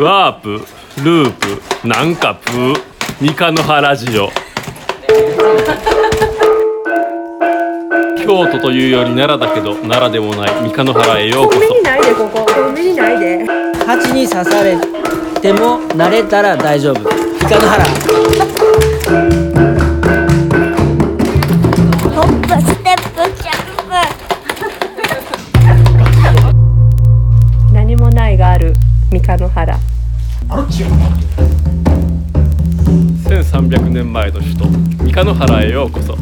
ワープループなんかプー三日の原ジオ。京都というより奈良だけど奈良でもない三日の原へようこコンビニないでここ。コンビニないで。蜂に刺されても慣れたら大丈夫。イカの原三日の原。1300年前の首都三日の原へようこそ。